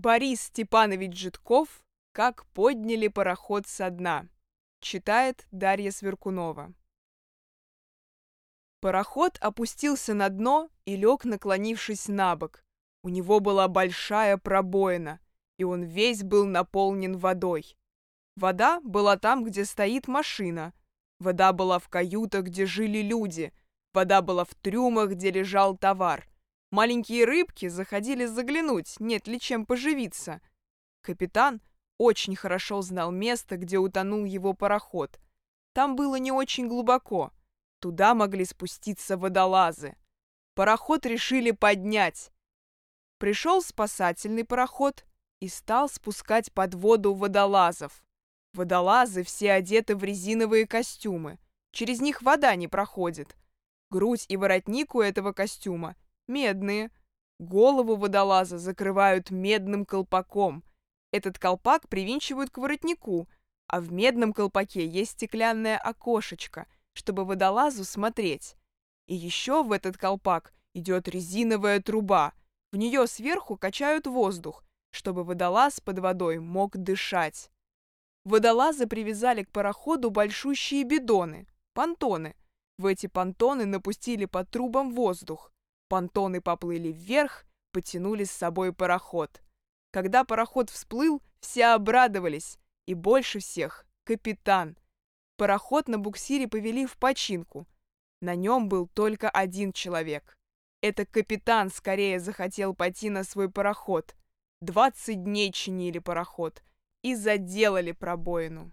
Борис Степанович Житков «Как подняли пароход со дна». Читает Дарья Сверкунова. Пароход опустился на дно и лег, наклонившись на бок. У него была большая пробоина, и он весь был наполнен водой. Вода была там, где стоит машина. Вода была в каютах, где жили люди. Вода была в трюмах, где лежал товар. Маленькие рыбки заходили заглянуть, нет ли чем поживиться. Капитан очень хорошо знал место, где утонул его пароход. Там было не очень глубоко. Туда могли спуститься водолазы. Пароход решили поднять. Пришел спасательный пароход и стал спускать под воду водолазов. Водолазы все одеты в резиновые костюмы. Через них вода не проходит. Грудь и воротник у этого костюма медные. Голову водолаза закрывают медным колпаком. Этот колпак привинчивают к воротнику, а в медном колпаке есть стеклянное окошечко, чтобы водолазу смотреть. И еще в этот колпак идет резиновая труба. В нее сверху качают воздух, чтобы водолаз под водой мог дышать. Водолазы привязали к пароходу большущие бидоны, понтоны. В эти понтоны напустили по трубам воздух. Понтоны поплыли вверх, потянули с собой пароход. Когда пароход всплыл, все обрадовались, и больше всех — капитан. Пароход на буксире повели в починку. На нем был только один человек. Это капитан скорее захотел пойти на свой пароход. Двадцать дней чинили пароход и заделали пробоину.